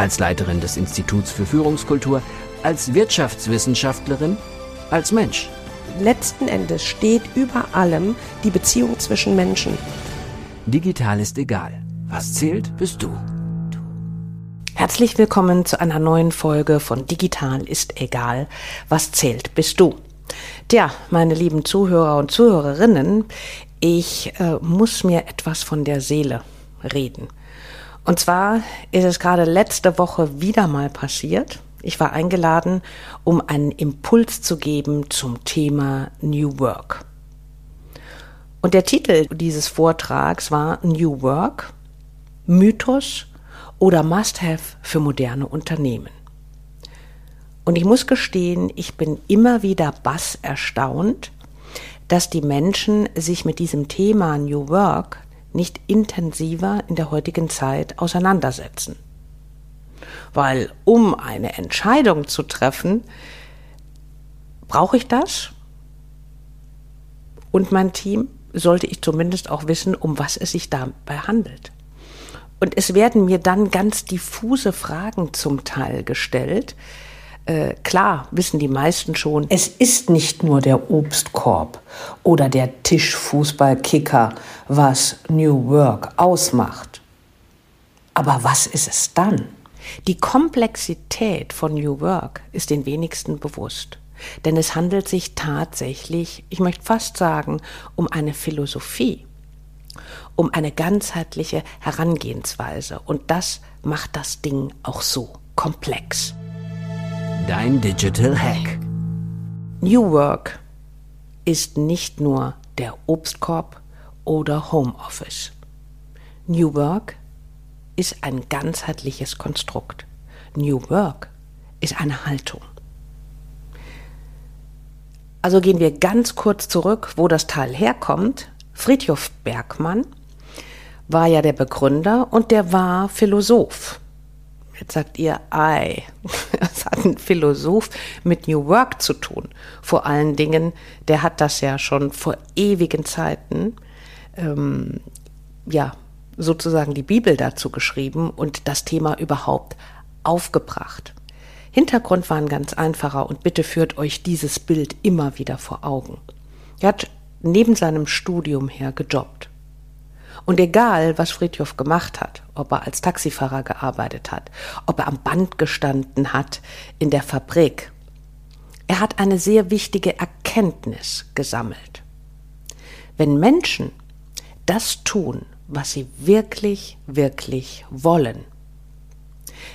als Leiterin des Instituts für Führungskultur, als Wirtschaftswissenschaftlerin, als Mensch. Letzten Endes steht über allem die Beziehung zwischen Menschen. Digital ist egal. Was zählt, bist du. Herzlich willkommen zu einer neuen Folge von Digital ist egal. Was zählt, bist du. Tja, meine lieben Zuhörer und Zuhörerinnen, ich äh, muss mir etwas von der Seele reden. Und zwar ist es gerade letzte Woche wieder mal passiert. Ich war eingeladen, um einen Impuls zu geben zum Thema New Work. Und der Titel dieses Vortrags war New Work, Mythos oder Must-Have für moderne Unternehmen. Und ich muss gestehen, ich bin immer wieder bass erstaunt, dass die Menschen sich mit diesem Thema New Work nicht intensiver in der heutigen Zeit auseinandersetzen. Weil um eine Entscheidung zu treffen, brauche ich das und mein Team sollte ich zumindest auch wissen, um was es sich dabei handelt. Und es werden mir dann ganz diffuse Fragen zum Teil gestellt, äh, klar wissen die meisten schon, es ist nicht nur der Obstkorb oder der Tischfußballkicker, was New Work ausmacht. Aber was ist es dann? Die Komplexität von New Work ist den wenigsten bewusst. Denn es handelt sich tatsächlich, ich möchte fast sagen, um eine Philosophie, um eine ganzheitliche Herangehensweise. Und das macht das Ding auch so komplex. Dein Digital Hack. New Work ist nicht nur der Obstkorb oder Homeoffice. New Work ist ein ganzheitliches Konstrukt. New Work ist eine Haltung. Also gehen wir ganz kurz zurück, wo das Teil herkommt. Friedhof Bergmann war ja der Begründer und der war Philosoph. Jetzt sagt ihr, ei, das hat ein Philosoph mit New Work zu tun. Vor allen Dingen, der hat das ja schon vor ewigen Zeiten, ähm, ja, sozusagen die Bibel dazu geschrieben und das Thema überhaupt aufgebracht. Hintergrund war ein ganz einfacher und bitte führt euch dieses Bild immer wieder vor Augen. Er hat neben seinem Studium her gejobbt. Und egal, was Friedhof gemacht hat, ob er als Taxifahrer gearbeitet hat, ob er am Band gestanden hat in der Fabrik, er hat eine sehr wichtige Erkenntnis gesammelt. Wenn Menschen das tun, was sie wirklich, wirklich wollen,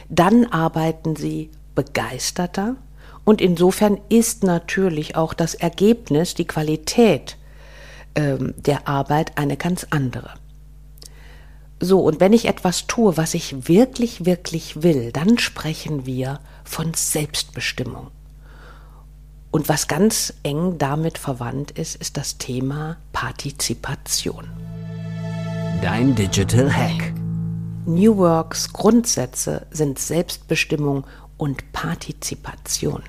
dann arbeiten sie begeisterter und insofern ist natürlich auch das Ergebnis, die Qualität ähm, der Arbeit eine ganz andere. So, und wenn ich etwas tue, was ich wirklich, wirklich will, dann sprechen wir von Selbstbestimmung. Und was ganz eng damit verwandt ist, ist das Thema Partizipation. Dein Digital Hack. New Works Grundsätze sind Selbstbestimmung und Partizipation.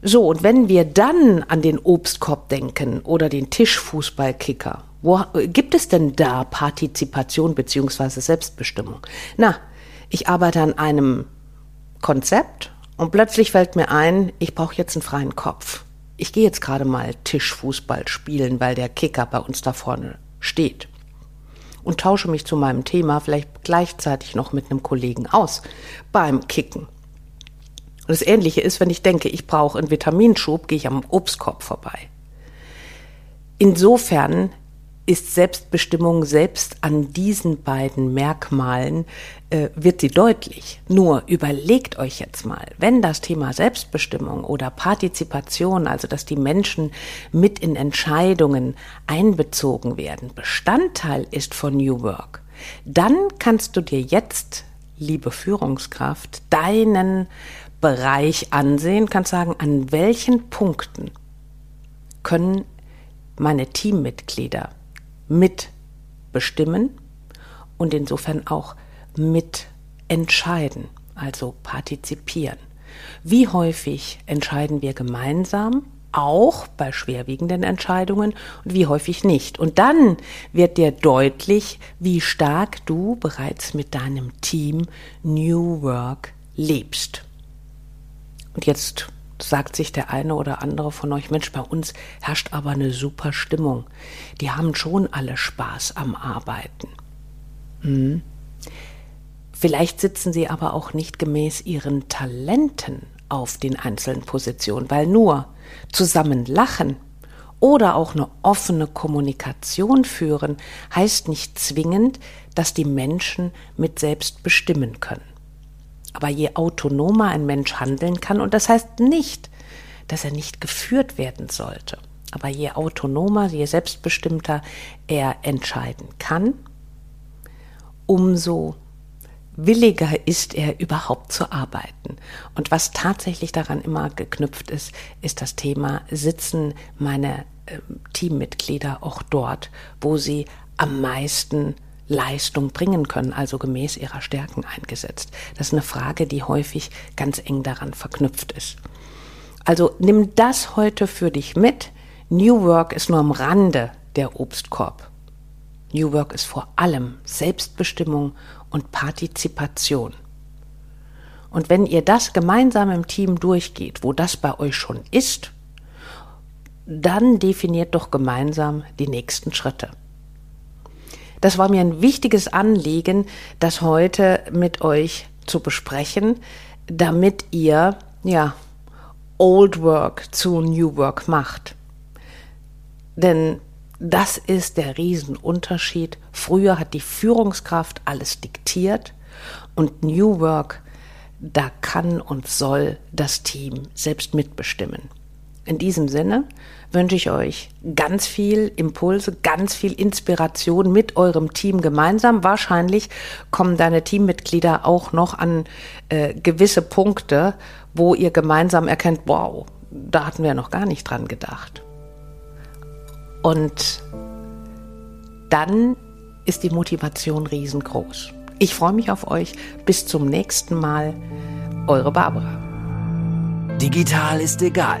So, und wenn wir dann an den Obstkorb denken oder den Tischfußballkicker wo gibt es denn da Partizipation bzw. Selbstbestimmung? Na, ich arbeite an einem Konzept und plötzlich fällt mir ein, ich brauche jetzt einen freien Kopf. Ich gehe jetzt gerade mal Tischfußball spielen, weil der Kicker bei uns da vorne steht. Und tausche mich zu meinem Thema vielleicht gleichzeitig noch mit einem Kollegen aus beim Kicken. Das Ähnliche ist, wenn ich denke, ich brauche einen Vitaminschub, gehe ich am Obstkorb vorbei. Insofern ist Selbstbestimmung selbst an diesen beiden Merkmalen äh, wird sie deutlich. Nur überlegt euch jetzt mal, wenn das Thema Selbstbestimmung oder Partizipation, also dass die Menschen mit in Entscheidungen einbezogen werden, Bestandteil ist von New Work, dann kannst du dir jetzt, liebe Führungskraft, deinen Bereich ansehen, kannst sagen, an welchen Punkten können meine Teammitglieder mitbestimmen und insofern auch mitentscheiden, also partizipieren. Wie häufig entscheiden wir gemeinsam, auch bei schwerwiegenden Entscheidungen und wie häufig nicht. Und dann wird dir deutlich, wie stark du bereits mit deinem Team New Work lebst. Und jetzt sagt sich der eine oder andere von euch, Mensch, bei uns herrscht aber eine super Stimmung. Die haben schon alle Spaß am Arbeiten. Hm. Vielleicht sitzen sie aber auch nicht gemäß ihren Talenten auf den einzelnen Positionen, weil nur zusammen lachen oder auch eine offene Kommunikation führen heißt nicht zwingend, dass die Menschen mit selbst bestimmen können. Aber je autonomer ein Mensch handeln kann, und das heißt nicht, dass er nicht geführt werden sollte, aber je autonomer, je selbstbestimmter er entscheiden kann, umso williger ist er überhaupt zu arbeiten. Und was tatsächlich daran immer geknüpft ist, ist das Thema, sitzen meine äh, Teammitglieder auch dort, wo sie am meisten Leistung bringen können, also gemäß ihrer Stärken eingesetzt. Das ist eine Frage, die häufig ganz eng daran verknüpft ist. Also nimm das heute für dich mit. New Work ist nur am Rande der Obstkorb. New Work ist vor allem Selbstbestimmung und Partizipation. Und wenn ihr das gemeinsam im Team durchgeht, wo das bei euch schon ist, dann definiert doch gemeinsam die nächsten Schritte. Das war mir ein wichtiges Anliegen, das heute mit euch zu besprechen, damit ihr, ja, Old Work zu New Work macht. Denn das ist der Riesenunterschied. Früher hat die Führungskraft alles diktiert und New Work, da kann und soll das Team selbst mitbestimmen. In diesem Sinne wünsche ich euch ganz viel Impulse, ganz viel Inspiration mit eurem Team gemeinsam. Wahrscheinlich kommen deine Teammitglieder auch noch an äh, gewisse Punkte, wo ihr gemeinsam erkennt, wow, da hatten wir noch gar nicht dran gedacht. Und dann ist die Motivation riesengroß. Ich freue mich auf euch. Bis zum nächsten Mal. Eure Barbara. Digital ist egal.